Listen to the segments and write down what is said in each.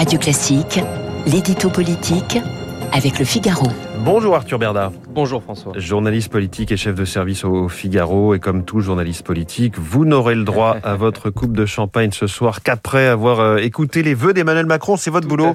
Radio Classique, l'édito politique avec le Figaro. Bonjour Arthur Berda. Bonjour François. Journaliste politique et chef de service au Figaro. Et comme tout journaliste politique, vous n'aurez le droit à votre coupe de champagne ce soir qu'après avoir euh, écouté les vœux d'Emmanuel Macron. C'est votre Tout boulot.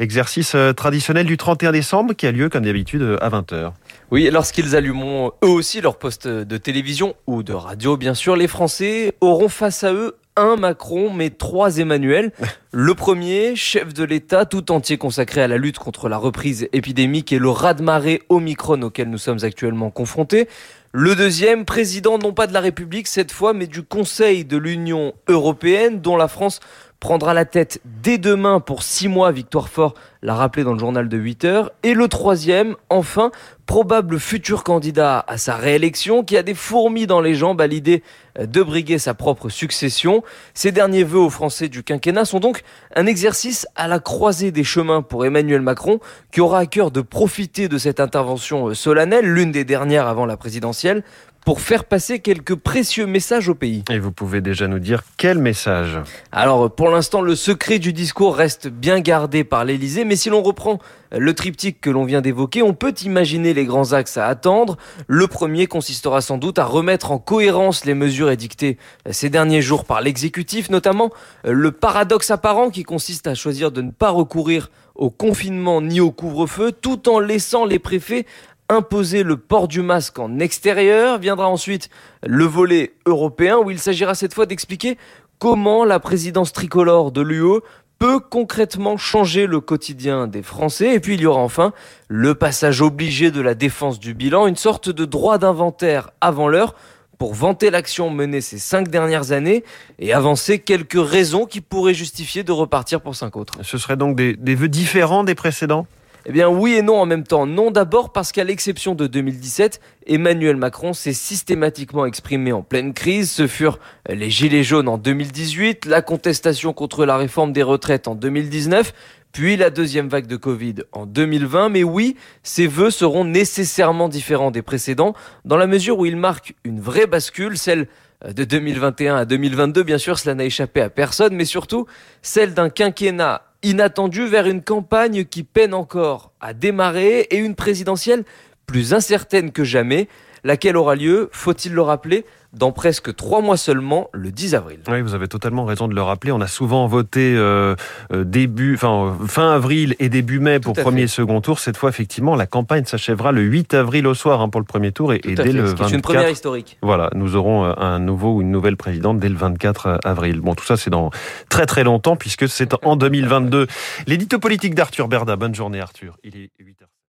Exercice euh, traditionnel du 31 décembre qui a lieu comme d'habitude euh, à 20h. Oui, lorsqu'ils allumeront eux aussi leur poste de télévision ou de radio, bien sûr, les Français auront face à eux un Macron, mais trois Emmanuel. Le premier, chef de l'État, tout entier consacré à la lutte contre la reprise épidémique et le raz-de-marée Omicron auquel nous sommes actuellement confrontés. Le deuxième, président non pas de la République cette fois, mais du Conseil de l'Union européenne, dont la France prendra la tête dès demain pour six mois, Victoire Fort l'a rappelé dans le journal de 8 heures. Et le troisième, enfin, probable futur candidat à sa réélection, qui a des fourmis dans les jambes à l'idée de briguer sa propre succession. Ces derniers vœux aux Français du quinquennat sont donc un exercice à la croisée des chemins pour Emmanuel Macron, qui aura à cœur de profiter de cette intervention euh, solennelle, l'une des dernières avant la présidentielle, pour faire passer quelques précieux messages au pays. Et vous pouvez déjà nous dire quel message Alors pour l'instant, le secret du discours reste bien gardé par l'Élysée, mais si l'on reprend le triptyque que l'on vient d'évoquer, on peut imaginer les grands axes à attendre. Le premier consistera sans doute à remettre en cohérence les mesures édictées ces derniers jours par l'exécutif, notamment le paradoxe apparent qui consiste à choisir de ne pas recourir au confinement ni au couvre-feu, tout en laissant les préfets imposer le port du masque en extérieur. Viendra ensuite le volet européen où il s'agira cette fois d'expliquer comment la présidence tricolore de l'UE peut concrètement changer le quotidien des Français. Et puis il y aura enfin le passage obligé de la défense du bilan, une sorte de droit d'inventaire avant l'heure pour vanter l'action menée ces cinq dernières années et avancer quelques raisons qui pourraient justifier de repartir pour cinq autres. Ce serait donc des, des vœux différents des précédents? Eh bien oui et non en même temps. Non d'abord parce qu'à l'exception de 2017, Emmanuel Macron s'est systématiquement exprimé en pleine crise. Ce furent les Gilets jaunes en 2018, la contestation contre la réforme des retraites en 2019, puis la deuxième vague de Covid en 2020. Mais oui, ces vœux seront nécessairement différents des précédents, dans la mesure où ils marquent une vraie bascule, celle de 2021 à 2022. Bien sûr, cela n'a échappé à personne, mais surtout celle d'un quinquennat inattendu vers une campagne qui peine encore à démarrer et une présidentielle plus incertaine que jamais, laquelle aura lieu, faut-il le rappeler, dans presque trois mois seulement, le 10 avril? Oui, vous avez totalement raison de le rappeler. On a souvent voté euh, euh, début, enfin euh, fin avril et début mai pour premier fait. et second tour. Cette fois, effectivement, la campagne s'achèvera le 8 avril au soir hein, pour le premier tour et, dès fait, le ce qui est 24. une première historique. Voilà, nous aurons euh, un nouveau ou une nouvelle présidente dès le 24 avril. Bon, tout ça, c'est dans très très longtemps puisque c'est en 2022. L'édito politique d'Arthur Berda. Bonne journée, Arthur. Il est 8h.